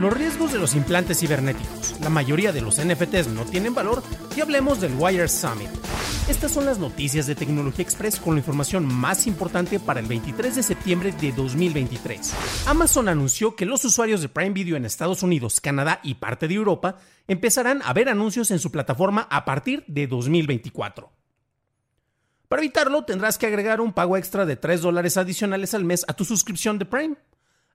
Los riesgos de los implantes cibernéticos. La mayoría de los NFTs no tienen valor y hablemos del Wire Summit. Estas son las noticias de Tecnología Express con la información más importante para el 23 de septiembre de 2023. Amazon anunció que los usuarios de Prime Video en Estados Unidos, Canadá y parte de Europa empezarán a ver anuncios en su plataforma a partir de 2024. Para evitarlo, tendrás que agregar un pago extra de 3 dólares adicionales al mes a tu suscripción de Prime.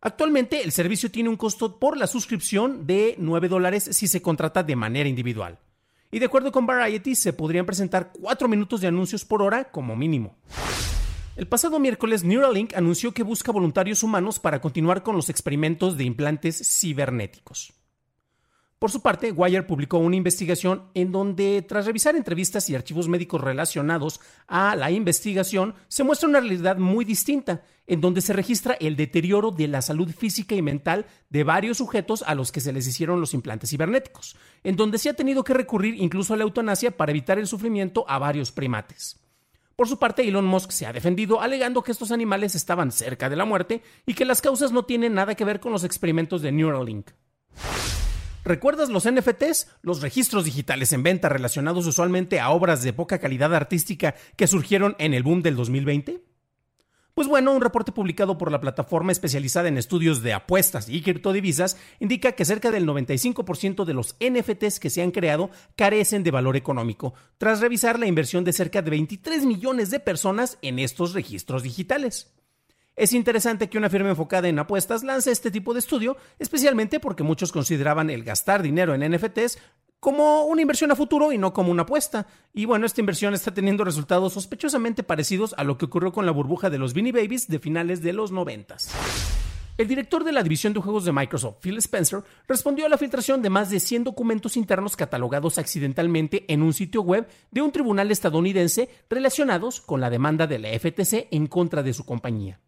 Actualmente el servicio tiene un costo por la suscripción de 9 dólares si se contrata de manera individual. Y de acuerdo con Variety, se podrían presentar 4 minutos de anuncios por hora como mínimo. El pasado miércoles, Neuralink anunció que busca voluntarios humanos para continuar con los experimentos de implantes cibernéticos. Por su parte, Wire publicó una investigación en donde, tras revisar entrevistas y archivos médicos relacionados a la investigación, se muestra una realidad muy distinta, en donde se registra el deterioro de la salud física y mental de varios sujetos a los que se les hicieron los implantes cibernéticos, en donde se ha tenido que recurrir incluso a la eutanasia para evitar el sufrimiento a varios primates. Por su parte, Elon Musk se ha defendido alegando que estos animales estaban cerca de la muerte y que las causas no tienen nada que ver con los experimentos de Neuralink. ¿Recuerdas los NFTs? Los registros digitales en venta relacionados usualmente a obras de poca calidad artística que surgieron en el boom del 2020? Pues bueno, un reporte publicado por la plataforma especializada en estudios de apuestas y criptodivisas indica que cerca del 95% de los NFTs que se han creado carecen de valor económico, tras revisar la inversión de cerca de 23 millones de personas en estos registros digitales. Es interesante que una firma enfocada en apuestas lance este tipo de estudio, especialmente porque muchos consideraban el gastar dinero en NFTs como una inversión a futuro y no como una apuesta. Y bueno, esta inversión está teniendo resultados sospechosamente parecidos a lo que ocurrió con la burbuja de los Beanie Babies de finales de los 90. El director de la división de juegos de Microsoft, Phil Spencer, respondió a la filtración de más de 100 documentos internos catalogados accidentalmente en un sitio web de un tribunal estadounidense relacionados con la demanda de la FTC en contra de su compañía.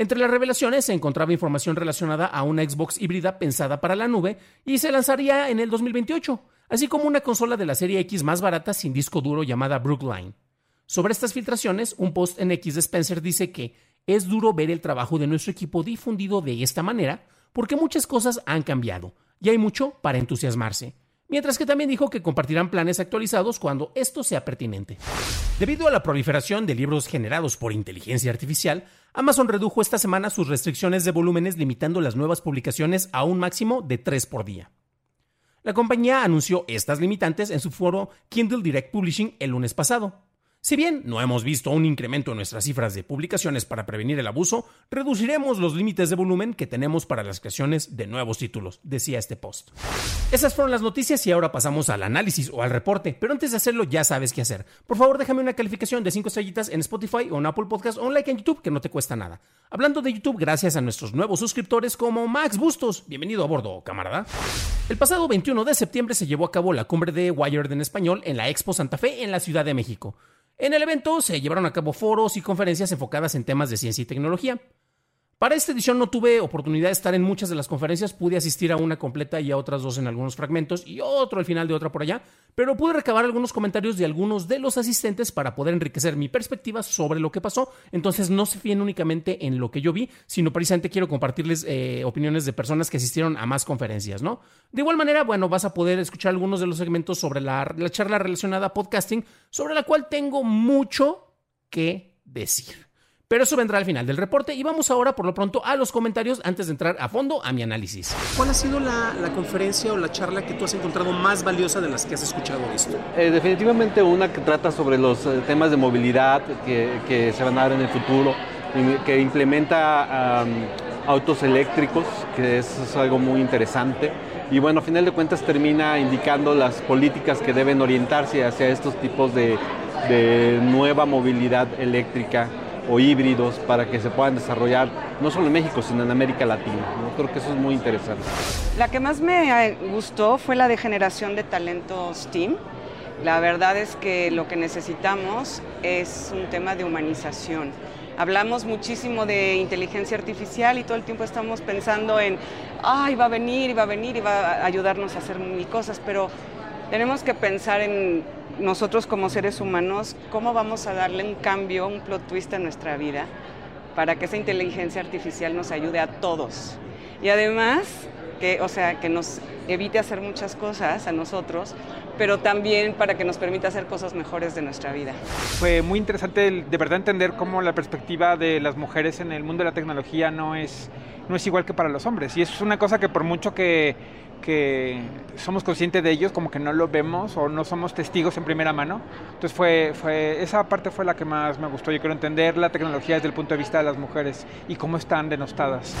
Entre las revelaciones se encontraba información relacionada a una Xbox híbrida pensada para la nube y se lanzaría en el 2028, así como una consola de la serie X más barata sin disco duro llamada Brookline. Sobre estas filtraciones, un post en X de Spencer dice que es duro ver el trabajo de nuestro equipo difundido de esta manera porque muchas cosas han cambiado y hay mucho para entusiasmarse mientras que también dijo que compartirán planes actualizados cuando esto sea pertinente. Debido a la proliferación de libros generados por inteligencia artificial, Amazon redujo esta semana sus restricciones de volúmenes limitando las nuevas publicaciones a un máximo de tres por día. La compañía anunció estas limitantes en su foro Kindle Direct Publishing el lunes pasado. Si bien no hemos visto un incremento en nuestras cifras de publicaciones para prevenir el abuso, reduciremos los límites de volumen que tenemos para las creaciones de nuevos títulos, decía este post. Esas fueron las noticias y ahora pasamos al análisis o al reporte, pero antes de hacerlo ya sabes qué hacer. Por favor déjame una calificación de 5 estrellitas en Spotify o en Apple Podcast o un like en YouTube que no te cuesta nada. Hablando de YouTube, gracias a nuestros nuevos suscriptores como Max Bustos. Bienvenido a bordo, camarada. El pasado 21 de septiembre se llevó a cabo la cumbre de Wired en español en la Expo Santa Fe en la Ciudad de México. En el evento se llevaron a cabo foros y conferencias enfocadas en temas de ciencia y tecnología. Para esta edición no tuve oportunidad de estar en muchas de las conferencias, pude asistir a una completa y a otras dos en algunos fragmentos y otro al final de otra por allá, pero pude recabar algunos comentarios de algunos de los asistentes para poder enriquecer mi perspectiva sobre lo que pasó. Entonces no se fíen únicamente en lo que yo vi, sino precisamente quiero compartirles eh, opiniones de personas que asistieron a más conferencias, ¿no? De igual manera, bueno, vas a poder escuchar algunos de los segmentos sobre la, la charla relacionada a podcasting, sobre la cual tengo mucho que decir. Pero eso vendrá al final del reporte y vamos ahora por lo pronto a los comentarios antes de entrar a fondo a mi análisis. ¿Cuál ha sido la, conferencia o la charla que tú has encontrado más valiosa de las que has escuchado esto? Eh, definitivamente una que trata sobre los eh, temas de movilidad que, se van a dar en el futuro, que implementa autos eléctricos, que es, algo muy interesante. Y bueno, a final de cuentas termina indicando las políticas que deben orientarse hacia estos tipos de, de nueva movilidad eléctrica o híbridos para que se puedan desarrollar no solo en México, sino en América Latina. Creo que eso es muy interesante. La que más me gustó fue la de generación de talento STEAM. La verdad es que lo que necesitamos es un tema de humanización. Hablamos muchísimo de inteligencia artificial y todo el tiempo estamos pensando en, ay, va a venir va a venir y va a ayudarnos a hacer mil cosas, pero tenemos que pensar en nosotros como seres humanos, cómo vamos a darle un cambio, un plot twist a nuestra vida para que esa inteligencia artificial nos ayude a todos. Y además, que, o sea, que nos evite hacer muchas cosas a nosotros, pero también para que nos permita hacer cosas mejores de nuestra vida. Fue muy interesante de verdad entender cómo la perspectiva de las mujeres en el mundo de la tecnología no es, no es igual que para los hombres. Y eso es una cosa que por mucho que que somos conscientes de ellos, como que no lo vemos o no somos testigos en primera mano. Entonces fue, fue, esa parte fue la que más me gustó. Yo quiero entender la tecnología desde el punto de vista de las mujeres y cómo están denostadas.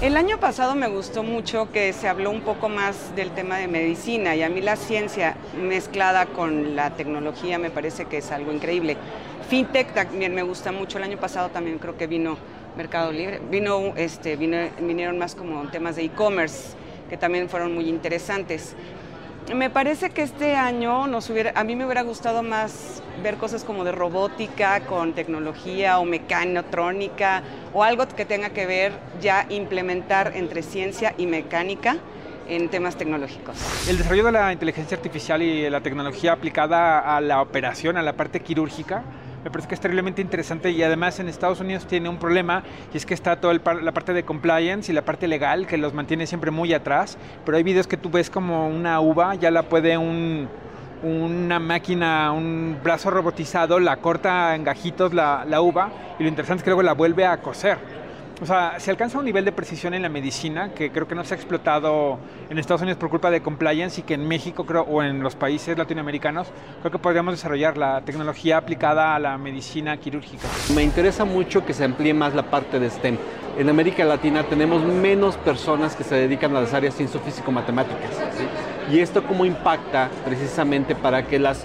El año pasado me gustó mucho que se habló un poco más del tema de medicina y a mí la ciencia mezclada con la tecnología me parece que es algo increíble. FinTech también me gusta mucho. El año pasado también creo que vino Mercado Libre, vino, este, vinieron más como temas de e-commerce que también fueron muy interesantes. Me parece que este año nos hubiera, a mí me hubiera gustado más ver cosas como de robótica con tecnología o mecanotrónica o algo que tenga que ver ya implementar entre ciencia y mecánica en temas tecnológicos. El desarrollo de la inteligencia artificial y la tecnología aplicada a la operación, a la parte quirúrgica, me parece que es terriblemente interesante y además en Estados Unidos tiene un problema y es que está toda la parte de compliance y la parte legal que los mantiene siempre muy atrás, pero hay videos que tú ves como una uva, ya la puede un, una máquina, un brazo robotizado, la corta en gajitos la, la uva y lo interesante es que luego la vuelve a coser. O sea, se alcanza un nivel de precisión en la medicina que creo que no se ha explotado en Estados Unidos por culpa de compliance y que en México creo, o en los países latinoamericanos creo que podríamos desarrollar la tecnología aplicada a la medicina quirúrgica. Me interesa mucho que se amplíe más la parte de STEM. En América Latina tenemos menos personas que se dedican a las áreas ciencias-físico-matemáticas. Y esto cómo impacta precisamente para que las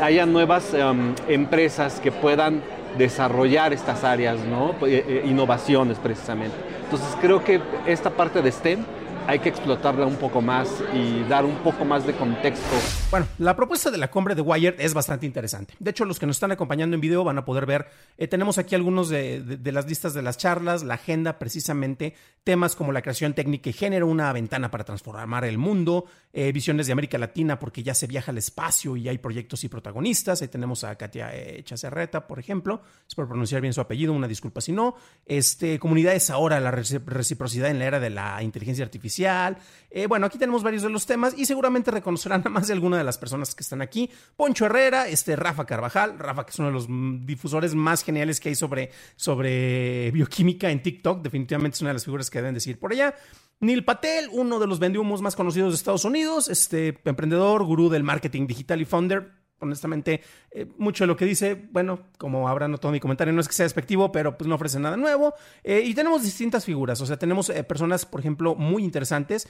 haya nuevas em, empresas que puedan desarrollar estas áreas, ¿no? Eh, eh, innovaciones precisamente. Entonces creo que esta parte de STEM hay que explotarla un poco más y dar un poco más de contexto. Bueno, la propuesta de la cumbre de Wired es bastante interesante. De hecho, los que nos están acompañando en video van a poder ver, eh, tenemos aquí algunos de, las listas de las charlas, la agenda precisamente, temas como la creación técnica y género, una ventana para transformar el mundo, eh, visiones de América Latina porque ya se viaja al espacio y hay proyectos y protagonistas. Ahí tenemos a Katia eh, Chacerreta, por ejemplo, espero pronunciar bien su apellido, una disculpa si no. Este, comunidades ahora, la reciprocidad en la era de la inteligencia artificial eh, bueno, aquí tenemos varios de los temas y seguramente reconocerán a más de alguna de las personas que están aquí. Poncho Herrera, este Rafa Carvajal, Rafa que es uno de los difusores más geniales que hay sobre, sobre bioquímica en TikTok, definitivamente es una de las figuras que deben decir por allá. Neil Patel, uno de los vendehumos más conocidos de Estados Unidos, este emprendedor, gurú del marketing digital y founder honestamente, eh, mucho de lo que dice, bueno, como habrá notado mi comentario, no es que sea despectivo, pero pues no ofrece nada nuevo. Eh, y tenemos distintas figuras, o sea, tenemos eh, personas, por ejemplo, muy interesantes,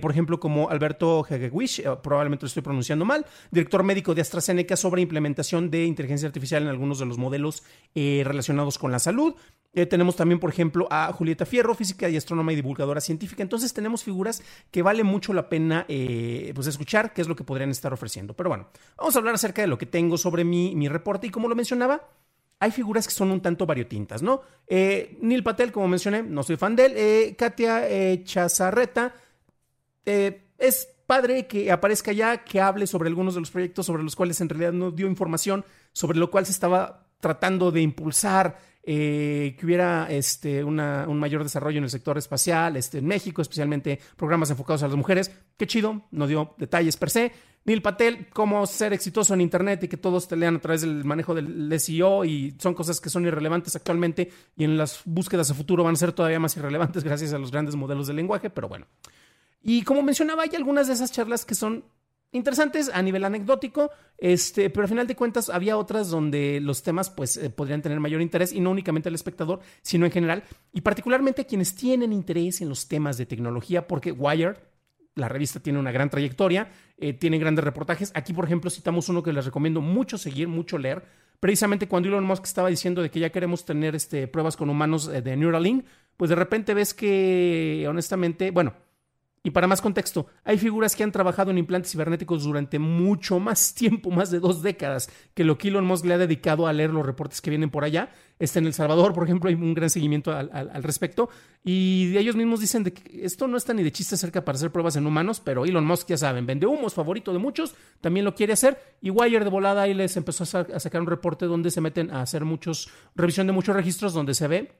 por ejemplo, como Alberto Hegewisch, probablemente lo estoy pronunciando mal, director médico de AstraZeneca sobre implementación de inteligencia artificial en algunos de los modelos relacionados con la salud. Tenemos también, por ejemplo, a Julieta Fierro, física y astrónoma y divulgadora científica. Entonces tenemos figuras que vale mucho la pena pues escuchar qué es lo que podrían estar ofreciendo. Pero bueno, vamos a hablar acerca de lo que tengo sobre mi, mi reporte y como lo mencionaba, hay figuras que son un tanto variotintas, ¿no? Eh, Neil Patel, como mencioné, no soy fan de él. Eh, Katia eh, Chazarreta, es padre que aparezca ya, que hable sobre algunos de los proyectos sobre los cuales en realidad no dio información, sobre lo cual se estaba tratando de impulsar, que hubiera este, un mayor desarrollo en el sector espacial, este, en México, especialmente programas enfocados a las mujeres. Qué chido, no dio detalles per se. Neil Patel, cómo ser exitoso en Internet y que todos te lean a través del manejo del SEO y son cosas que son irrelevantes actualmente y en las búsquedas a futuro van a ser todavía más irrelevantes gracias a los grandes modelos de lenguaje, pero bueno. Y como mencionaba, hay algunas de esas charlas que son interesantes a nivel anecdótico, este, pero al final de cuentas había otras donde los temas pues eh, podrían tener mayor interés y no únicamente al espectador, sino en general y particularmente a quienes tienen interés en los temas de tecnología, porque Wired, la revista tiene una gran trayectoria, eh, tiene grandes reportajes. Aquí, por ejemplo, citamos uno que les recomiendo mucho seguir, mucho leer. Precisamente cuando Elon Musk estaba diciendo de que ya queremos tener este, pruebas con humanos eh, de Neuralink, pues de repente ves que, honestamente, bueno, y para más contexto, hay figuras que han trabajado en implantes cibernéticos durante mucho más tiempo, más de dos décadas, que lo que Elon Musk le ha dedicado a leer los reportes que vienen por allá. Está en El Salvador, por ejemplo, hay un gran seguimiento al, respecto. Y ellos mismos dicen que esto no está ni de chiste cerca para hacer pruebas en humanos, pero Elon Musk, ya saben, vende humos, favorito de muchos, también lo quiere hacer. Y Wire de volada ahí les empezó a, sacar un reporte donde se meten a hacer muchos, revisión de muchos registros donde se ve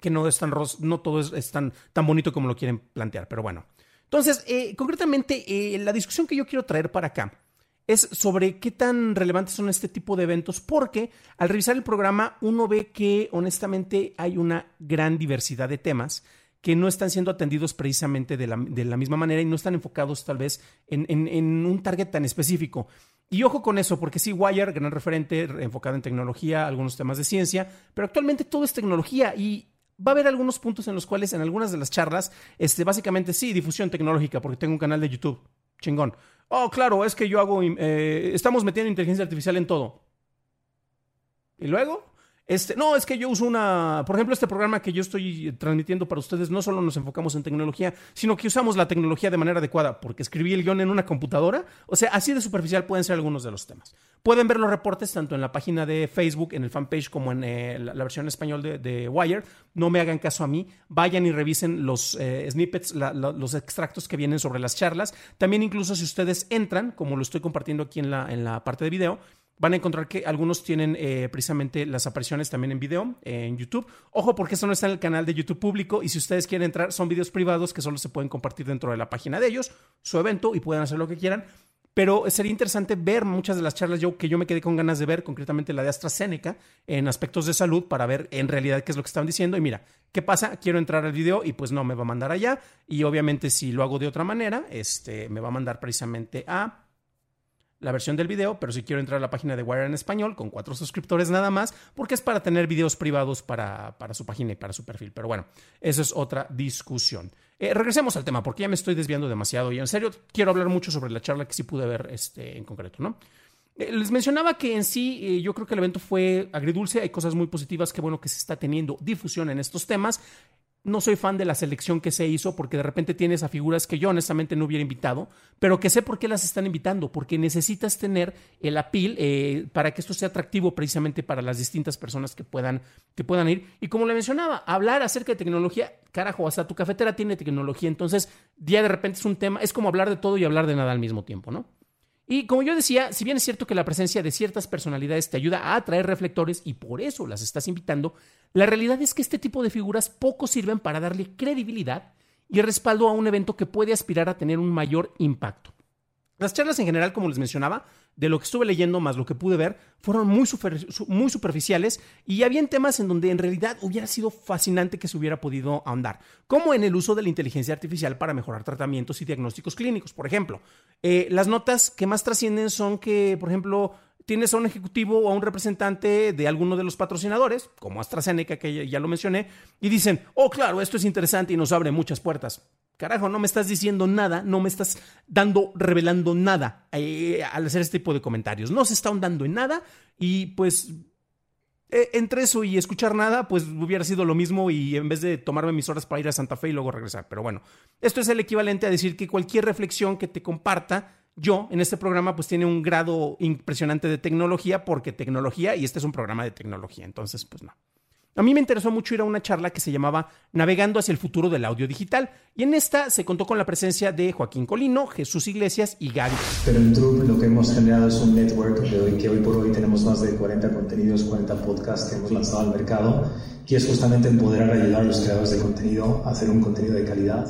que no, es tan, no todo es, tan, tan bonito como lo quieren plantear. Pero bueno. Entonces, eh, concretamente, eh, la discusión que yo quiero traer para acá es sobre qué tan relevantes son este tipo de eventos, porque al revisar el programa uno ve que honestamente hay una gran diversidad de temas que no están siendo atendidos precisamente de la, misma manera y no están enfocados tal vez en, un target tan específico. Y ojo con eso, porque sí, Wire, gran referente enfocado en tecnología, algunos temas de ciencia, pero actualmente todo es tecnología y va a haber algunos puntos en los cuales en algunas de las charlas, este, básicamente sí, difusión tecnológica, porque tengo un canal de YouTube, chingón. Oh, claro, es que yo hago, eh, estamos metiendo inteligencia artificial en todo. ¿Y luego? Este, no, es que yo uso una, por ejemplo, este programa que yo estoy transmitiendo para ustedes, no solo nos enfocamos en tecnología, sino que usamos la tecnología de manera adecuada, porque escribí el guion en una computadora. O sea, así de superficial pueden ser algunos de los temas. Pueden ver los reportes tanto en la página de Facebook, en el fanpage, como en eh, la, versión español de, de, Wire. No me hagan caso a mí. Vayan y revisen los eh, snippets, los extractos que vienen sobre las charlas. También incluso si ustedes entran, como lo estoy compartiendo aquí en la parte de video, van a encontrar que algunos tienen eh, precisamente las apariciones también en video en YouTube. Ojo, porque eso no está en el canal de YouTube público y si ustedes quieren entrar, son videos privados que solo se pueden compartir dentro de la página de ellos, su evento y pueden hacer lo que quieran. Pero sería interesante ver muchas de las charlas yo, que yo me quedé con ganas de ver, concretamente la de AstraZeneca, en aspectos de salud, para ver en realidad qué es lo que estaban diciendo. Y mira, ¿qué pasa? Quiero entrar al video y pues no, me va a mandar allá. Y obviamente si lo hago de otra manera, este, me va a mandar precisamente a la versión del video, pero si quiero entrar a la página de Wire en español con cuatro suscriptores nada más, porque es para tener videos privados para, para su página y para su perfil. Pero bueno, eso es otra discusión. Eh, regresemos al tema, porque ya me estoy desviando demasiado y en serio quiero hablar mucho sobre la charla que sí pude ver este, en concreto, ¿no? Eh, les mencionaba que en sí eh, yo creo que el evento fue agridulce, hay cosas muy positivas, que bueno que se está teniendo difusión en estos temas no soy fan de la selección que se hizo porque de repente tienes a figuras que yo honestamente no hubiera invitado, pero que sé por qué las están invitando, porque necesitas tener el apil eh, para que esto sea atractivo precisamente para las distintas personas que puedan, que puedan ir. Y como le mencionaba, hablar acerca de tecnología, carajo, hasta tu cafetera tiene tecnología, entonces ya de repente es un tema, es como hablar de todo y hablar de nada al mismo tiempo, ¿no? Y como yo decía, si bien es cierto que la presencia de ciertas personalidades te ayuda a atraer reflectores y por eso las estás invitando, la realidad es que este tipo de figuras poco sirven para darle credibilidad y respaldo a un evento que puede aspirar a tener un mayor impacto. Las charlas en general, como les mencionaba, de lo que estuve leyendo más lo que pude ver, fueron muy, muy superficiales y había temas en donde en realidad hubiera sido fascinante que se hubiera podido ahondar, como en el uso de la inteligencia artificial para mejorar tratamientos y diagnósticos clínicos. Por ejemplo, eh, las notas que más trascienden son que, por ejemplo, tienes a un ejecutivo o a un representante de alguno de los patrocinadores, como AstraZeneca, que ya lo mencioné, y dicen, oh, claro, esto es interesante y nos abre muchas puertas. Carajo, no me estás diciendo nada, no me estás dando, revelando nada eh, al hacer este tipo de comentarios. No se está ahondando en nada y pues eh, entre eso y escuchar nada, pues hubiera sido lo mismo y en vez de tomarme mis horas para ir a Santa Fe y luego regresar. Pero bueno, esto es el equivalente a decir que cualquier reflexión que te comparta yo en este programa pues tiene un grado impresionante de tecnología porque tecnología y este es un programa de tecnología. Entonces, pues no. A mí me interesó mucho ir a una charla que se llamaba Navegando hacia el futuro del audio digital y en esta se contó con la presencia de Joaquín Colino, Jesús Iglesias y Gaby. Pero en Troop lo que hemos generado es un network de hoy, que hoy por hoy tenemos más de 40 contenidos, 40 podcasts que hemos lanzado al mercado y es justamente empoderar ayudar a los creadores de contenido a hacer un contenido de calidad,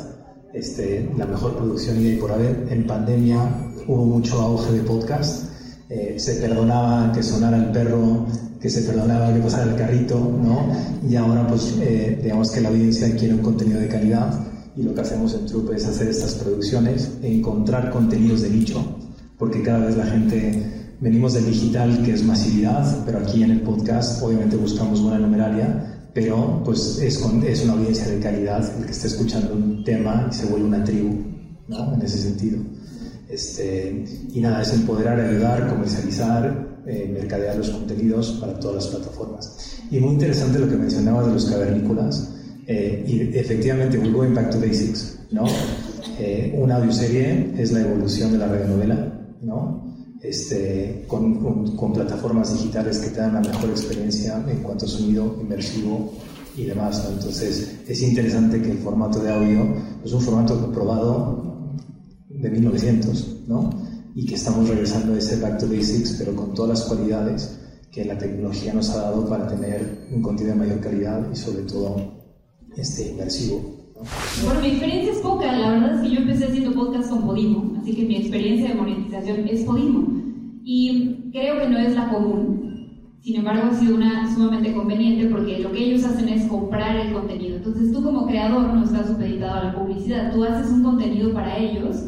este, la mejor producción y por haber en pandemia hubo mucho auge de podcast. Eh, se perdonaba que sonara el perro, que se perdonaba que pasara el carrito, ¿no? Y ahora, pues, eh, digamos que la audiencia quiere un contenido de calidad y lo que hacemos en Trupe es hacer estas producciones, encontrar contenidos de nicho, porque cada vez la gente, venimos del digital que es masividad, pero aquí en el podcast obviamente buscamos buena numeraria, pero pues es, es una audiencia de calidad el que está escuchando un tema y se vuelve una tribu, ¿no? En ese sentido. Este, y nada, es empoderar, ayudar, comercializar, eh, mercadear los contenidos para todas las plataformas. Y muy interesante lo que mencionaba de los cavernícolas. Eh, y efectivamente, we're going back to basics, ¿no? Eh, una audioserie es la evolución de la radionovela, ¿no? Este, con, con, plataformas digitales que te dan la mejor experiencia en cuanto a sonido inmersivo y demás. ¿no? Entonces, es interesante que el formato de audio es un formato probado de 1900, ¿no? Y que estamos regresando a ese back to basics, pero con todas las cualidades que la tecnología nos ha dado para tener un contenido de mayor calidad y sobre todo este, inmersivo. Bueno, mi experiencia es poca, la verdad es que yo empecé haciendo podcast con Podimo, así que mi experiencia de monetización es Podimo. Y creo que no es la común, sin embargo ha sido una sumamente conveniente porque lo que ellos hacen es comprar el contenido. Entonces tú como creador no estás supeditado a la publicidad, tú haces un contenido para ellos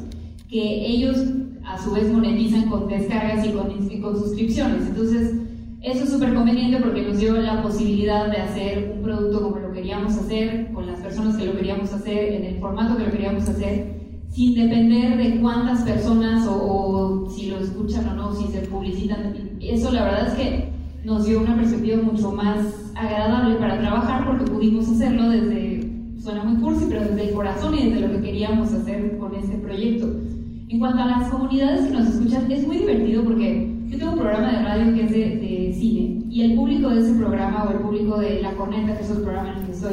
que ellos a su vez monetizan con descargas y con, y con suscripciones. Entonces eso es súper conveniente porque nos dio la posibilidad de hacer un producto como lo queríamos hacer, con las personas que lo queríamos hacer, en el formato que lo queríamos hacer, sin depender de cuántas personas o, si lo escuchan o no, si se publicitan. Eso la verdad es que nos dio una perspectiva mucho más agradable para trabajar porque pudimos hacerlo desde, suena muy cursi, pero desde el corazón y desde lo que queríamos hacer con este proyecto. En cuanto a las comunidades que nos escuchan, es muy divertido porque yo tengo un programa de radio que es de, cine y el público de ese programa o el público de La Corneta, que es el programa en el que estoy,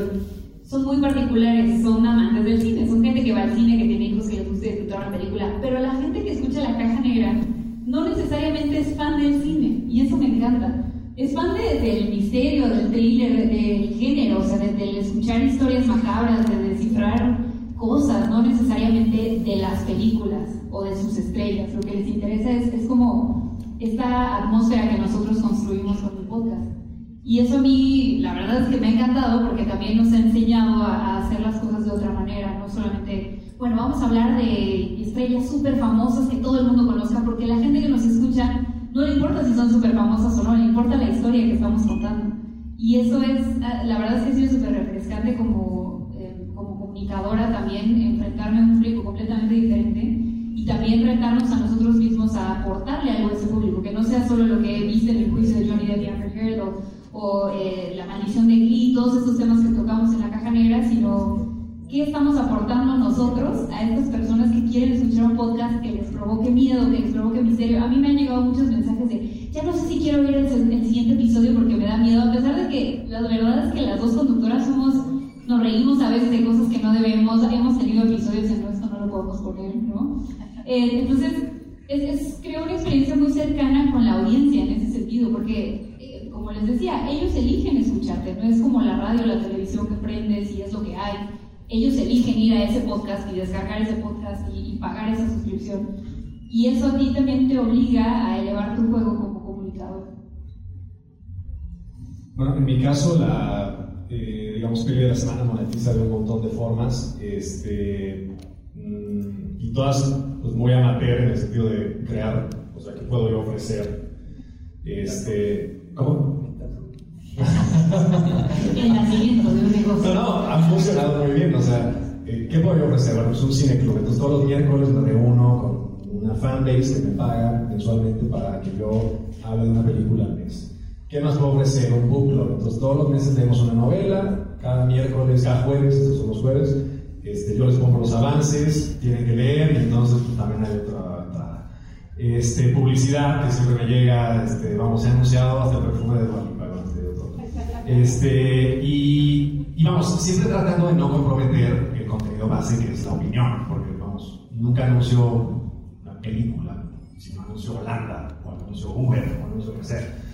son muy particulares, son amantes del cine, son gente que va al cine, que tiene hijos que les gusta disfrutar una película, pero la gente que escucha La Caja Negra no necesariamente es fan del cine y eso me encanta. Es fan del misterio, del thriller, del género, o sea, de escuchar historias macabras, de descifrar cosas, no necesariamente de las películas o de sus estrellas. Lo que les interesa es, es como esta atmósfera que nosotros construimos con el podcast. Y eso a mí, la verdad es que me ha encantado porque también nos ha enseñado a, hacer las cosas de otra manera, no solamente, bueno, vamos a hablar de estrellas súper famosas que todo el mundo conozca, porque la gente que nos escucha no le importa si son súper famosas o no, le importa la historia que estamos contando. Y eso es, ah, la verdad es que ha sido súper refrescante eh, como comunicadora también, enfrentarme a un público completamente diferente y también retarnos a nosotros mismos a aportarle algo a ese público, que no sea solo lo que viste en el juicio de Johnny Depp y Amber Heard o, eh, la maldición de Glee, todos estos temas que tocamos en la caja negra, sino qué estamos aportando nosotros a estas personas que quieren escuchar un podcast que les provoque miedo, que les provoque misterio. A mí me han llegado muchos mensajes de, ya no sé si quiero ver el, el siguiente episodio porque me da miedo, a pesar de que la verdad es que las dos conductoras somos nos reímos a veces de cosas que no debemos, hemos tenido episodios en que no lo podemos poner, ¿no? Eh, entonces, es, creo una experiencia muy cercana con la audiencia en ese sentido, porque, eh, como les decía, ellos eligen escucharte, no es como la radio o la televisión que prendes y es lo que hay. Ellos eligen ir a ese podcast y descargar ese podcast y, pagar esa suscripción. Y eso a ti también te obliga a elevar tu juego como comunicador. Bueno, en mi caso, la, eh, digamos, que de la semana monetiza de un montón de formas. Este, mm, y todas pues muy amateur en el sentido de crear, o sea, ¿qué puedo yo ofrecer? Este, ¿Cómo? el nacimiento de un negocio. No, no, ha funcionado muy bien, o sea, eh, ¿qué puedo yo ofrecer? Bueno, pues un cine club, entonces todos los miércoles me reúno con una fanbase que me paga mensualmente para que yo hable de una película al mes. ¿Qué más puedo ofrecer? Un book club, entonces todos los meses tenemos una novela, cada miércoles, cada jueves, estos son los jueves, este, yo les pongo los avances, tienen que leer y entonces pues, también hay otra, otra este, publicidad que siempre me llega, este, vamos, he anunciado hasta el perfume de Dualipa, este, y, y, vamos, siempre tratando de no comprometer el contenido base que es la opinión, porque vamos, nunca anuncio una película, sino anuncio Holanda, o anuncio Uber, o anuncio que sea.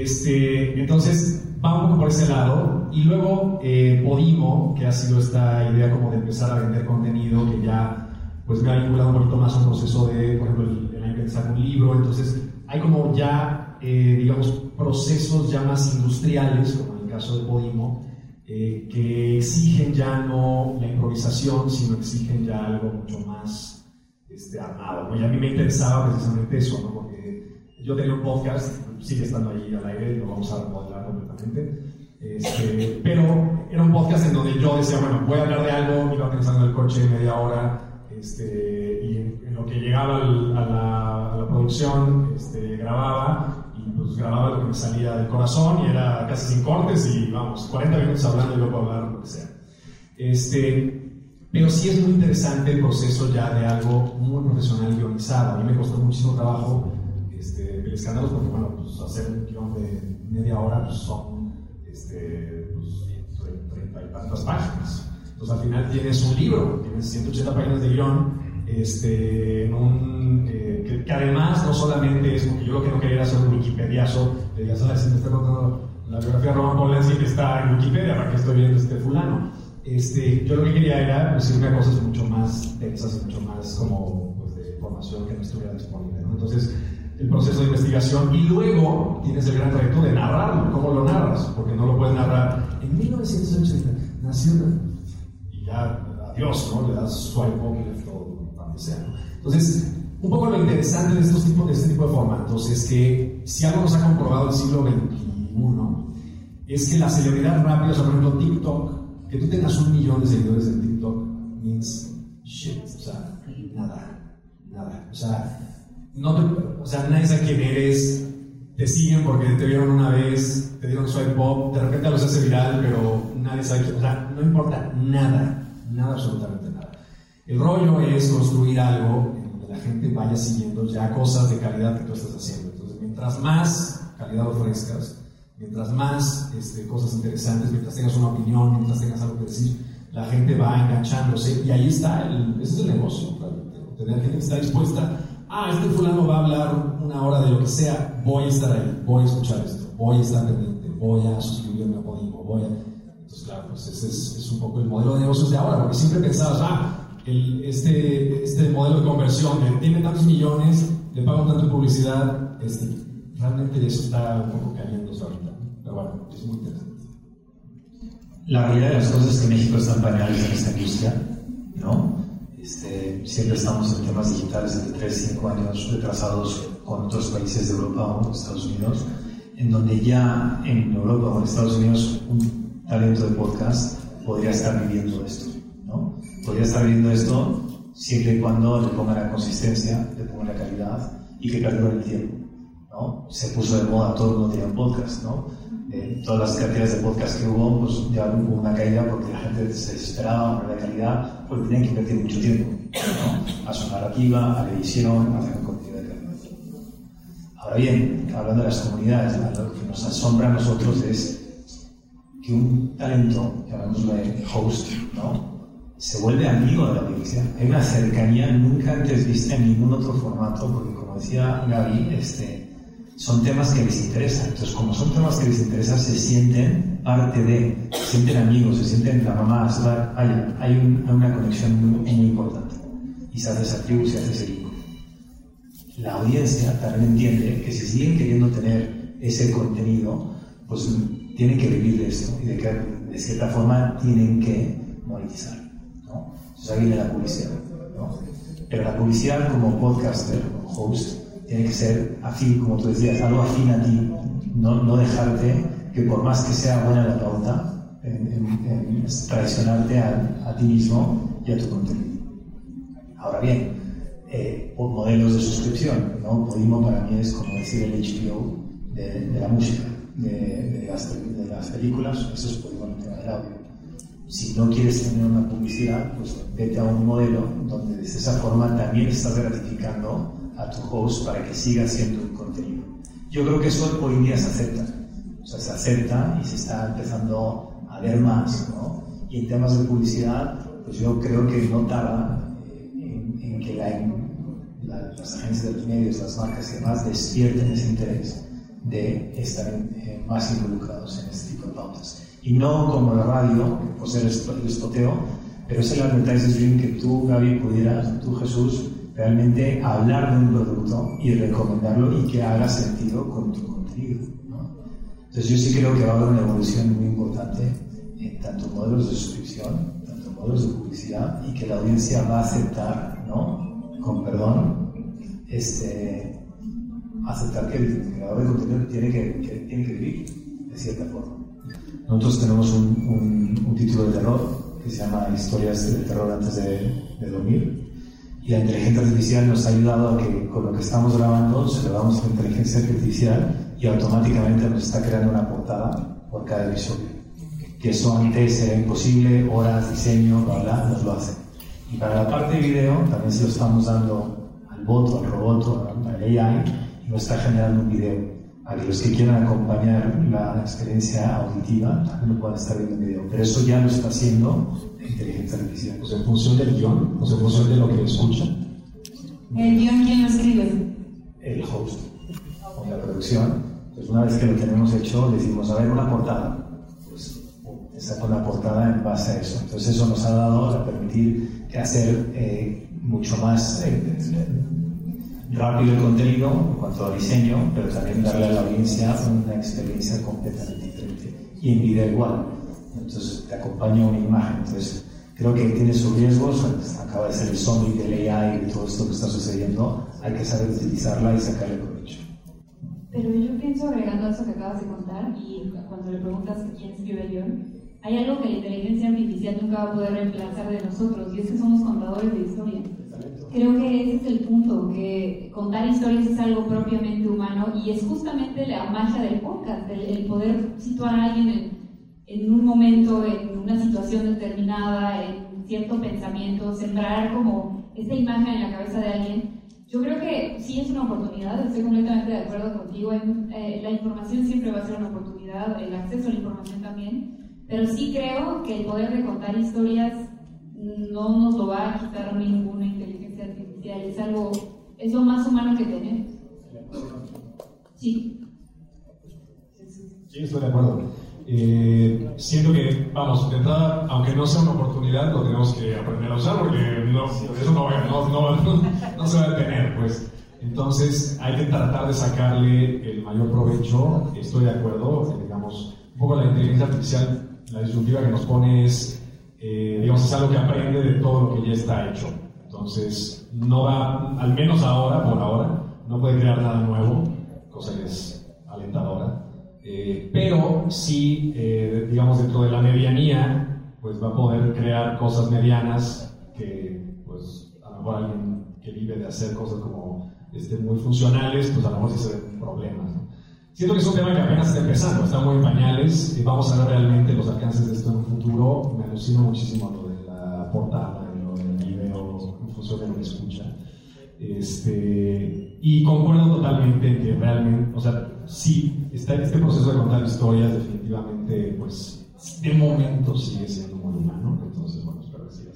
Este, entonces, va un poco por ese lado. Y luego eh, Podimo, que ha sido esta idea como de empezar a vender contenido, que ya pues me ha vinculado un poquito más a un proceso de, por ejemplo, el, el un libro, entonces hay como ya, eh, digamos, procesos ya más industriales, como en el caso de Podimo, eh, que exigen ya no la improvisación, sino exigen ya algo mucho más este, armado. Y a mí me interesaba precisamente eso, ¿no? porque yo tenía un podcast, sigue estando ahí al aire, lo vamos a remodelar completamente. Este, pero era un podcast en donde yo decía, bueno, voy a hablar de algo, iba pensando en el coche media hora, este, y en, lo que llegaba al, a, la, a, la, producción, este, grababa, y pues grababa lo que me salía del corazón, y era casi sin cortes, y vamos, 40 minutos hablando y luego hablar lo que sea. Este, pero sí es muy interesante el proceso ya de algo muy profesional guionizado. A mí me costó muchísimo trabajo este, el escándalo, porque bueno, pues hacer un guion de media hora pues, son este, pues, 30 y tantas páginas. Entonces al final tienes un libro, tienes 180 páginas de guion, este, en un, eh, que, además no solamente es, porque yo lo que no quería era hacer un wikipediazo, de ya sabes, si me está contando la biografía de Roman Polanski que está en Wikipedia, para que estoy viendo este fulano. Este, yo lo que quería era decirme pues, cosas mucho más tensas y mucho más como pues, de información que no estuviera disponible. ¿no? Entonces, el proceso de investigación y luego tienes el gran reto de narrarlo. ¿Cómo lo narras? Porque no lo puedes narrar. En 1980 nació y ya, adiós, ¿no? Le das swipe up todo, donde sea. Entonces, un poco lo interesante de, estos tipos, de este tipo de formatos es que si algo nos ha comprobado el siglo XXI es que la celebridad rápida, o sea, por ejemplo, TikTok, que tú tengas un millón de seguidores en TikTok, means shit, o sea, nada, nada. O sea, no te, o sea, nadie sabe quién eres, te siguen porque te vieron una vez, te dieron swipe pop, de repente los hace viral, pero nadie sabe quién, o sea, no importa nada, nada, absolutamente nada. El rollo es construir algo en donde la gente vaya siguiendo ya cosas de calidad que tú estás haciendo. Entonces, mientras más calidad ofrezcas, mientras más este, cosas interesantes, mientras tengas una opinión, mientras tengas algo que decir, la gente va enganchándose y ahí está, el, ese es el negocio, tener gente que está dispuesta ah, este fulano va a hablar una hora de lo que sea, voy a estar ahí, voy a escuchar esto, voy a estar pendiente, voy a suscribirme a Podimo, voy a... Entonces, claro, pues ese es, un poco el modelo de negocios de ahora, porque siempre pensabas, ah, este, este modelo de conversión, tiene tantos millones, le pago tanto publicidad, este, realmente eso está un poco cayéndose ahorita. Pero bueno, es muy interesante. La realidad de las cosas es que México está en pañales en esta industria, ¿no? Este, siempre estamos en temas digitales entre 3 y 5 años retrasados con otros países de Europa o Estados Unidos, en donde ya en Europa o en Estados Unidos un talento de podcast podría estar viviendo esto. ¿no? Podría estar viviendo esto siempre y cuando le ponga la consistencia, le ponga la calidad y que perdure el tiempo. ¿no? Se puso de moda, todo el mundo tenía un podcast. ¿no? Eh, todas las cantidades de podcast que hubo, pues ya hubo una caída porque la gente se desesperaba por la calidad, porque tenían que invertir mucho tiempo ¿no? a su narrativa, a la edición, a hacer un contenido de calidad. Ahora bien, hablando de las comunidades, lo que nos asombra a nosotros es que un talento, llamémoslo de host, ¿no? se vuelve amigo de la audiencia. Hay una cercanía nunca antes vista en ningún otro formato, porque como decía Gaby, este, son temas que les interesan. Entonces, como son temas que les interesan, se sienten parte de, se sienten amigos, se sienten la mamá, hay, hay, una conexión muy, importante. Y se hace esa tribu, se hace ese equipo. La audiencia también entiende que si siguen queriendo tener ese contenido, pues tienen que vivir de esto y de que de cierta forma tienen que monetizar. ¿no? Entonces ahí viene la publicidad. ¿no? Pero la publicidad como podcaster, como host, tiene que ser afín, como tú decías, algo afín a ti, no, no dejarte que por más que sea buena la pauta, en, traicionarte a, ti mismo y a tu contenido. Ahora bien, eh, modelos de suscripción, ¿no? Podimo para mí es como decir el HBO de, la música, de, las, de, las, películas, eso es Podimo en el tema del audio. Si no quieres tener una publicidad, pues vete a un modelo donde de esa forma también estás gratificando a tu host para que siga haciendo un contenido. Yo creo que eso hoy en día se acepta. O sea, se acepta y se está empezando a ver más, ¿no? Y en temas de publicidad, pues yo creo que no tarda eh, en, que las agencias de los medios, las marcas y demás despierten ese interés de estar eh, más involucrados en este tipo de pautas. Y no como la radio, pues el, el espoteo, pero es el advertising que tú, Gaby, pudieras, tú, Jesús, realmente hablar de un producto y recomendarlo y que haga sentido con tu contenido. Entonces yo sí creo que va a haber una evolución muy importante en tanto modelos de suscripción, tanto modelos de publicidad y que la audiencia va a aceptar, ¿no? con perdón, este, aceptar que el creador de contenido tiene que, tiene que vivir de cierta forma. Nosotros tenemos un, un, título de terror que se llama Historias de terror antes de, de dormir y la inteligencia artificial nos ha ayudado a que con lo que estamos grabando se lo damos a la inteligencia artificial y automáticamente nos está creando una portada por cada episodio. Que eso antes era imposible, horas, diseño, bla, bla, nos lo hace. Y para la parte de video también se lo estamos dando al bot, al robot, al AI y nos está generando un video a que los que quieran acompañar la experiencia auditiva también lo puedan estar viendo en video. Pero eso ya lo está haciendo inteligencia artificial. O sea, en función del guion, o sea, en función de lo que escuchan. ¿El guion quién lo escribe? El host o la producción. Pues una vez que lo tenemos hecho, decimos, a ver, una portada. Pues saco la portada en base a eso. Entonces eso nos ha dado a permitir hacer eh, mucho más... Eh, rápido el contenido en cuanto a diseño, pero también darle a la audiencia una experiencia completamente diferente. Y en vida igual. Entonces te acompaña una imagen. Entonces creo que tiene sus riesgos. Acaba de ser el zombie del AI y todo esto que está sucediendo. Hay que saber utilizarla y sacarle provecho. Pero yo pienso, agregando eso que acabas de contar, y cuando le preguntas quién escribe el guion, hay algo que la inteligencia artificial nunca va a poder reemplazar de nosotros, y es que somos contadores de historia. Creo que ese es el punto, que contar historias es algo propiamente humano y es justamente la magia del podcast, el, poder situar a alguien en, en, un momento, en una situación determinada, en cierto pensamiento, sembrar como esta imagen en la cabeza de alguien. Yo creo que sí es una oportunidad, estoy completamente de acuerdo contigo. Eh, la información siempre va a ser una oportunidad, el acceso a la información también, pero sí creo que el poder de contar historias no nos lo va a quitar ninguna inteligencia artificial, es algo, es lo más humano que tenemos. Sí. Sí, estoy de acuerdo. Eh, siento que, vamos, de entrada, aunque no sea una oportunidad, lo tenemos que aprender a usar porque no, eso no, no, no, no se va a detener, pues. Entonces, hay que tratar de sacarle el mayor provecho. Estoy de acuerdo, digamos, un poco la inteligencia artificial, la disyuntiva que nos pone es eh, digamos, es algo que aprende de todo lo que ya está hecho. Entonces, no va, al menos ahora, por ahora, no puede crear nada nuevo, cosa que es alentadora. Eh, pero sí, eh, digamos, dentro de la medianía, pues va a poder crear cosas medianas que, pues, a lo mejor alguien que vive de hacer cosas como este, muy funcionales, pues a lo mejor sí se ven problemas. Siento que es un tema que apenas está empezando, está muy en pañales, y vamos a ver realmente los alcances de esto en un futuro. Me alucina muchísimo lo de la portada, lo del video, en función de lo que escucha. Este, y concuerdo totalmente en que realmente, o sea, sí, está este proceso de contar historias definitivamente, pues, de momento sigue siendo muy humano, entonces, bueno, espero que siga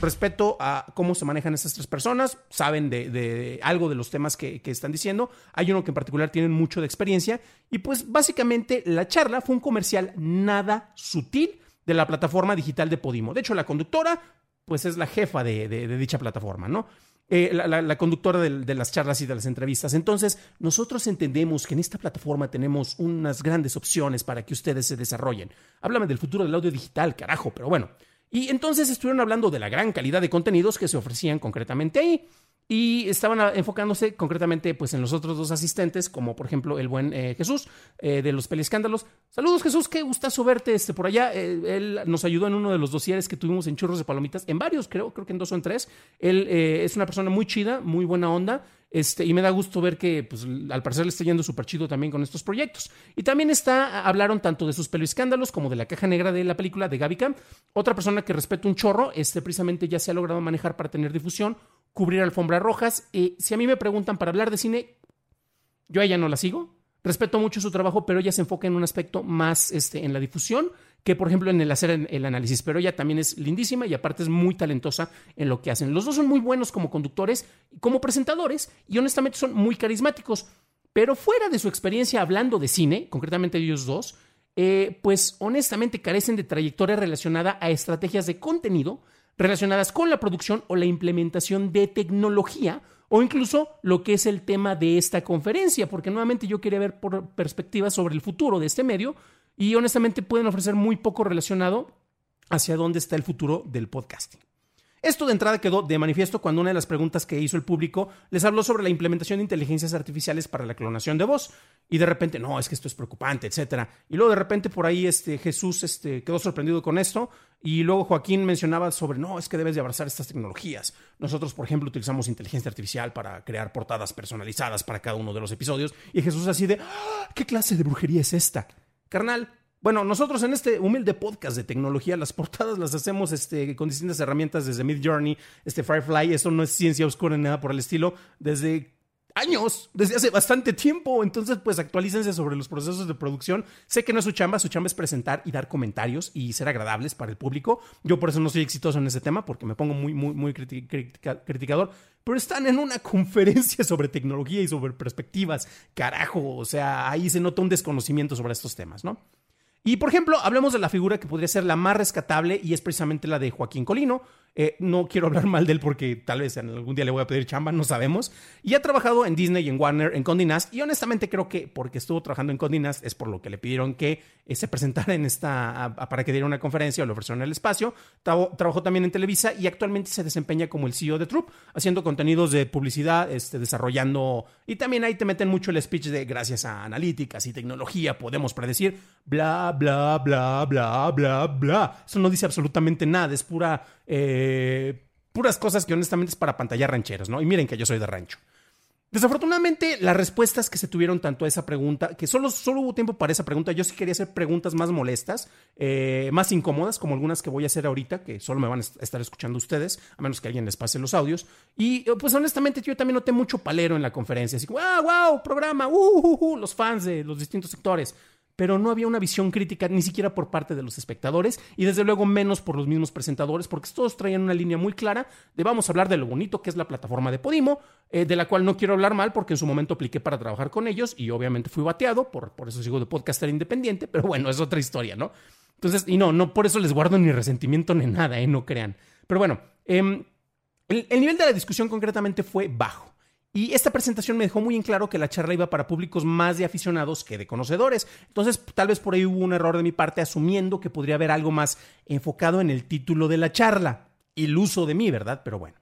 Respeto a cómo se manejan estas tres personas, saben de, algo de los temas que, están diciendo. Hay uno que en particular tienen mucho de experiencia. Y pues básicamente la charla fue un comercial nada sutil de la plataforma digital de Podimo. De hecho, la conductora, pues es la jefa de, dicha plataforma, ¿no? Eh, la, conductora de, de, las charlas y de las entrevistas. Entonces, nosotros entendemos que en esta plataforma tenemos unas grandes opciones para que ustedes se desarrollen. Háblame del futuro del audio digital, carajo, pero bueno. Y entonces estuvieron hablando de la gran calidad de contenidos que se ofrecían concretamente ahí. Y estaban enfocándose concretamente pues, en los otros dos asistentes, como por ejemplo el buen eh, Jesús eh, de los Peliescándalos. Saludos Jesús, qué gustazo verte este, por allá. Eh, él nos ayudó en uno de los dosieres que tuvimos en Churros de Palomitas, en varios creo, creo que en dos o en tres. Él es una persona muy chida, muy buena onda. Este, y me da gusto ver que, pues, al parecer le está yendo súper chido también con estos proyectos. Y también está, hablaron tanto de sus escándalos como de la caja negra de la película de Gaby Otra persona que respeto un chorro, este, precisamente ya se ha logrado manejar para tener difusión, cubrir alfombras rojas. y si a mí me preguntan para hablar de cine, yo a ella no la sigo. Respeto mucho su trabajo, pero ella se enfoca en un aspecto más este, en la difusión que, por ejemplo, en el hacer el análisis. Pero ella también es lindísima y aparte es muy talentosa en lo que hacen. Los dos son muy buenos como conductores, como presentadores y honestamente son muy carismáticos. Pero fuera de su experiencia hablando de cine, concretamente ellos dos, eh, pues honestamente carecen de trayectoria relacionada a estrategias de contenido relacionadas con la producción o la implementación de tecnología o incluso lo que es el tema de esta conferencia, porque nuevamente yo quería ver por perspectivas sobre el futuro de este medio y honestamente pueden ofrecer muy poco relacionado hacia dónde está el futuro del podcasting. Esto de entrada quedó de manifiesto cuando una de las preguntas que hizo el público les habló sobre la implementación de inteligencias artificiales para la clonación de voz. Y de repente, no, es que esto es preocupante, etc. Y luego de repente por ahí este, Jesús este, quedó sorprendido con esto. Y luego Joaquín mencionaba sobre, no, es que debes de abrazar estas tecnologías. Nosotros, por ejemplo, utilizamos inteligencia artificial para crear portadas personalizadas para cada uno de los episodios. Y Jesús así de, ¡Ah! ¿qué clase de brujería es esta? Carnal, bueno, nosotros en este humilde podcast de tecnología, las portadas las hacemos este, con distintas herramientas desde Mid Journey, este Firefly, eso no es ciencia oscura ni nada por el estilo, desde años, desde hace bastante tiempo. Entonces, pues actualícense sobre los procesos de producción. Sé que no es su chamba, su chamba es presentar y dar comentarios y ser agradables para el público. Yo por eso no soy exitoso en ese tema, porque me pongo muy, muy, muy criticador. Pero están en una conferencia sobre tecnología y sobre perspectivas. Carajo, o sea, ahí se nota un desconocimiento sobre estos temas, ¿no? Y por ejemplo, hablemos de la figura que podría ser la más rescatable y es precisamente la de Joaquín Colino. Eh, no quiero hablar mal de él porque tal vez algún día le voy a pedir chamba, no sabemos. Y ha trabajado en Disney y en Warner, en Condé Nast. Y honestamente creo que porque estuvo trabajando en Condé Nast es por lo que le pidieron que eh, se presentara en esta, para que diera una conferencia o le ofrecieron el espacio. trabajó también en Televisa y actualmente se desempeña como el CEO de Troop, haciendo contenidos de publicidad, este, desarrollando. Y también ahí te meten mucho el speech de gracias a analíticas y tecnología podemos predecir, bla, bla, bla, bla, bla, bla. Eso no dice absolutamente nada, es pura eh, puras cosas que honestamente es para pantallar rancheros, ¿no? Y miren que yo soy de rancho. Desafortunadamente, las respuestas que se tuvieron tanto a esa pregunta, que solo, solo hubo tiempo para esa pregunta, yo sí quería hacer preguntas más molestas, eh, más incómodas, como algunas que voy a hacer ahorita, que solo me van a estar escuchando ustedes, a menos que alguien les pase los audios. Y pues honestamente yo también noté mucho palero en la conferencia, así como, wow, wow, programa, uh, uh, uh, los fans de los distintos sectores pero no había una visión crítica ni siquiera por parte de los espectadores y desde luego menos por los mismos presentadores, porque todos traían una línea muy clara de vamos a hablar de lo bonito que es la plataforma de Podimo, eh, de la cual no quiero hablar mal porque en su momento apliqué para trabajar con ellos y obviamente fui bateado, por, por eso sigo de podcaster independiente, pero bueno, es otra historia, ¿no? Entonces, y no, no por eso les guardo ni resentimiento ni nada, ¿eh? No crean. Pero bueno, em, el nivel de la discusión concretamente fue bajo. Y esta presentación me dejó muy en claro que la charla iba para públicos más de aficionados que de conocedores. Entonces, tal vez por ahí hubo un error de mi parte asumiendo que podría haber algo más enfocado en el título de la charla. Iluso de mí, ¿verdad? Pero bueno.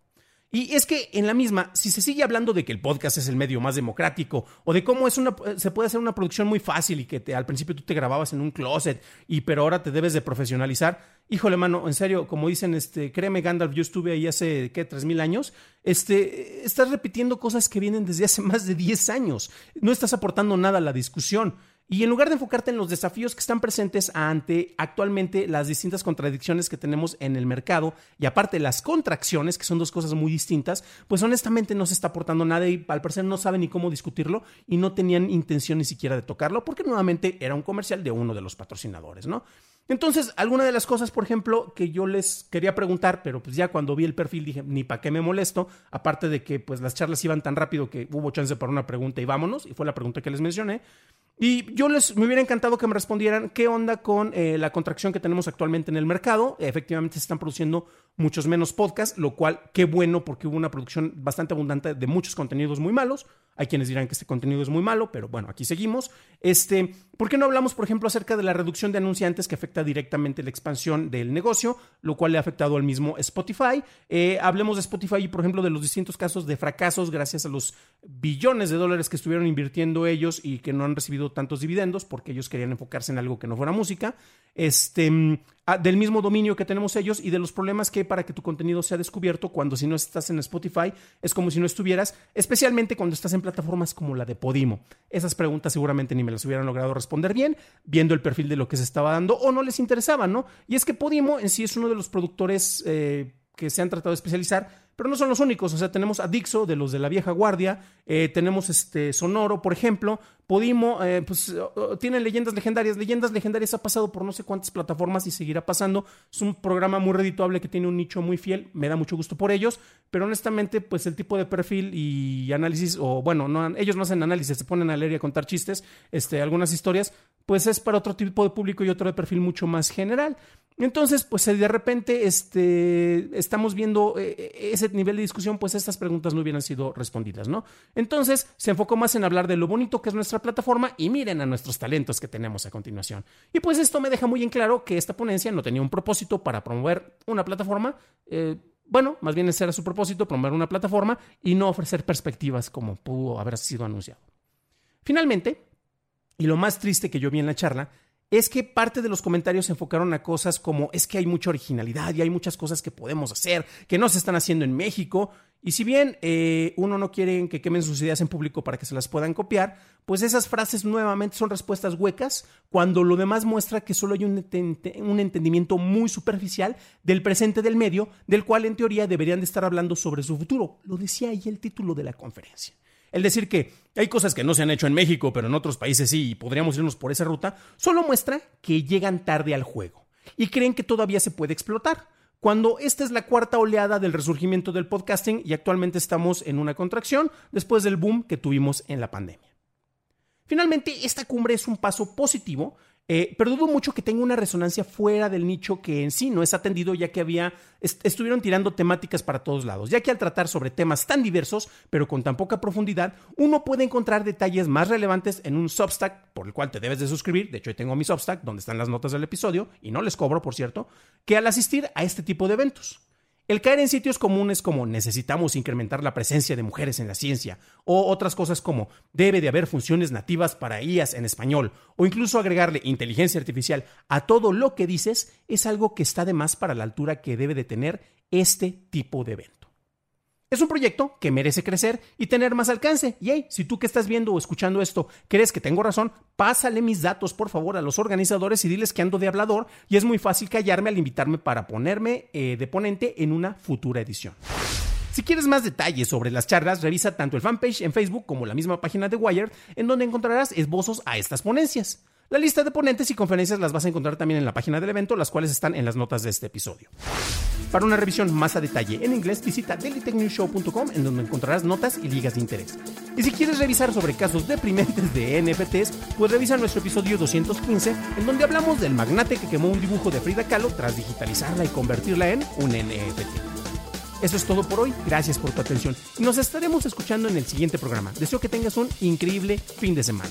Y es que en la misma, si se sigue hablando de que el podcast es el medio más democrático o de cómo es una, se puede hacer una producción muy fácil y que al principio tú te grababas en un closet y pero ahora te debes de profesionalizar, híjole mano, en serio, como dicen, este, créeme Gandalf, yo estuve ahí hace, ¿qué? Tres mil años, este, estás repitiendo cosas que vienen desde hace más de 10 años, no estás aportando nada a la discusión. Y en lugar de enfocarte en los desafíos que están presentes ante actualmente las distintas contradicciones que tenemos en el mercado y aparte las contracciones, que son dos cosas muy distintas, pues honestamente no se está aportando nada y al parecer no saben ni cómo discutirlo y no tenían intención ni siquiera de tocarlo porque nuevamente era un comercial de uno de los patrocinadores, ¿no? Entonces, alguna de las cosas, por ejemplo, que yo les quería preguntar, pero pues ya cuando vi el perfil dije, ni para qué me molesto, aparte de que pues las charlas iban tan rápido que hubo chance para una pregunta y vámonos, y fue la pregunta que les mencioné, y yo les me hubiera encantado que me respondieran qué onda con eh, la contracción que tenemos actualmente en el mercado. Efectivamente, se están produciendo muchos menos podcasts, lo cual qué bueno porque hubo una producción bastante abundante de muchos contenidos muy malos. Hay quienes dirán que este contenido es muy malo, pero bueno, aquí seguimos. Este, ¿Por qué no hablamos, por ejemplo, acerca de la reducción de anunciantes que afecta directamente la expansión del negocio, lo cual le ha afectado al mismo Spotify? Eh, hablemos de Spotify y, por ejemplo, de los distintos casos de fracasos gracias a los billones de dólares que estuvieron invirtiendo ellos y que no han recibido tantos dividendos porque ellos querían enfocarse en algo que no fuera música. Este, Ah, del mismo dominio que tenemos ellos y de los problemas que para que tu contenido sea descubierto cuando si no estás en Spotify es como si no estuvieras, especialmente cuando estás en plataformas como la de Podimo. Esas preguntas seguramente ni me las hubieran logrado responder bien, viendo el perfil de lo que se estaba dando o no les interesaba, ¿no? Y es que Podimo en sí es uno de los productores... Eh, que se han tratado de especializar, Pero no son los únicos, o sea, tenemos a Dixo de los de la vieja guardia, eh, tenemos este Sonoro, por ejemplo, Podimo, eh, pues tienen leyendas legendarias. Leyendas legendarias ha pasado por no sé cuántas plataformas y seguirá pasando. Es un programa muy redituable que tiene un nicho muy fiel. Me da mucho gusto por ellos, pero honestamente, pues el tipo de perfil y análisis, o bueno, no, ellos no hacen análisis, se ponen a leer y a contar chistes, este, algunas historias, pues es para otro tipo de público y otro de perfil mucho más general. Entonces, pues de repente este, estamos viendo eh, eh, ese nivel de discusión, pues estas preguntas no hubieran sido respondidas, ¿no? Entonces, se enfocó más en hablar de lo bonito que es nuestra plataforma y miren a nuestros talentos que tenemos a continuación. Y pues esto me deja muy en claro que esta ponencia no tenía un propósito para promover una plataforma. Eh, bueno, más bien ese era su propósito, promover una plataforma y no ofrecer perspectivas como pudo haber sido anunciado. Finalmente, y lo más triste que yo vi en la charla, es que parte de los comentarios se enfocaron a cosas como es que hay mucha originalidad y hay muchas cosas que podemos hacer que no se están haciendo en México. Y si bien eh, uno no quiere que quemen sus ideas en público para que se las puedan copiar, pues esas frases nuevamente son respuestas huecas cuando lo demás muestra que solo hay un, un entendimiento muy superficial del presente del medio, del cual en teoría deberían de estar hablando sobre su futuro. Lo decía ahí el título de la conferencia. El decir que hay cosas que no se han hecho en México, pero en otros países sí, y podríamos irnos por esa ruta, solo muestra que llegan tarde al juego y creen que todavía se puede explotar. Cuando esta es la cuarta oleada del resurgimiento del podcasting y actualmente estamos en una contracción después del boom que tuvimos en la pandemia. Finalmente, esta cumbre es un paso positivo eh, pero dudo mucho que tenga una resonancia fuera del nicho que en sí no es atendido, ya que había, estuvieron tirando temáticas para todos lados, ya que al tratar sobre temas tan diversos, pero con tan poca profundidad, uno puede encontrar detalles más relevantes en un Substack, por el cual te debes de suscribir, de hecho yo tengo mi Substack, donde están las notas del episodio, y no les cobro, por cierto, que al asistir a este tipo de eventos. El caer en sitios comunes como necesitamos incrementar la presencia de mujeres en la ciencia, o otras cosas como debe de haber funciones nativas para IAS en español, o incluso agregarle inteligencia artificial a todo lo que dices, es algo que está de más para la altura que debe de tener este tipo de evento. Es un proyecto que merece crecer y tener más alcance. Y hey, si tú que estás viendo o escuchando esto crees que tengo razón, pásale mis datos por favor a los organizadores y diles que ando de hablador y es muy fácil callarme al invitarme para ponerme eh, de ponente en una futura edición. Si quieres más detalles sobre las charlas, revisa tanto el fanpage en Facebook como la misma página de Wired, en donde encontrarás esbozos a estas ponencias. La lista de ponentes y conferencias las vas a encontrar también en la página del evento, las cuales están en las notas de este episodio. Para una revisión más a detalle en inglés, visita dailytechnewshow.com en donde encontrarás notas y ligas de interés. Y si quieres revisar sobre casos deprimentes de NFTs, pues revisa nuestro episodio 215 en donde hablamos del magnate que quemó un dibujo de Frida Kahlo tras digitalizarla y convertirla en un NFT. Eso es todo por hoy, gracias por tu atención nos estaremos escuchando en el siguiente programa. Deseo que tengas un increíble fin de semana.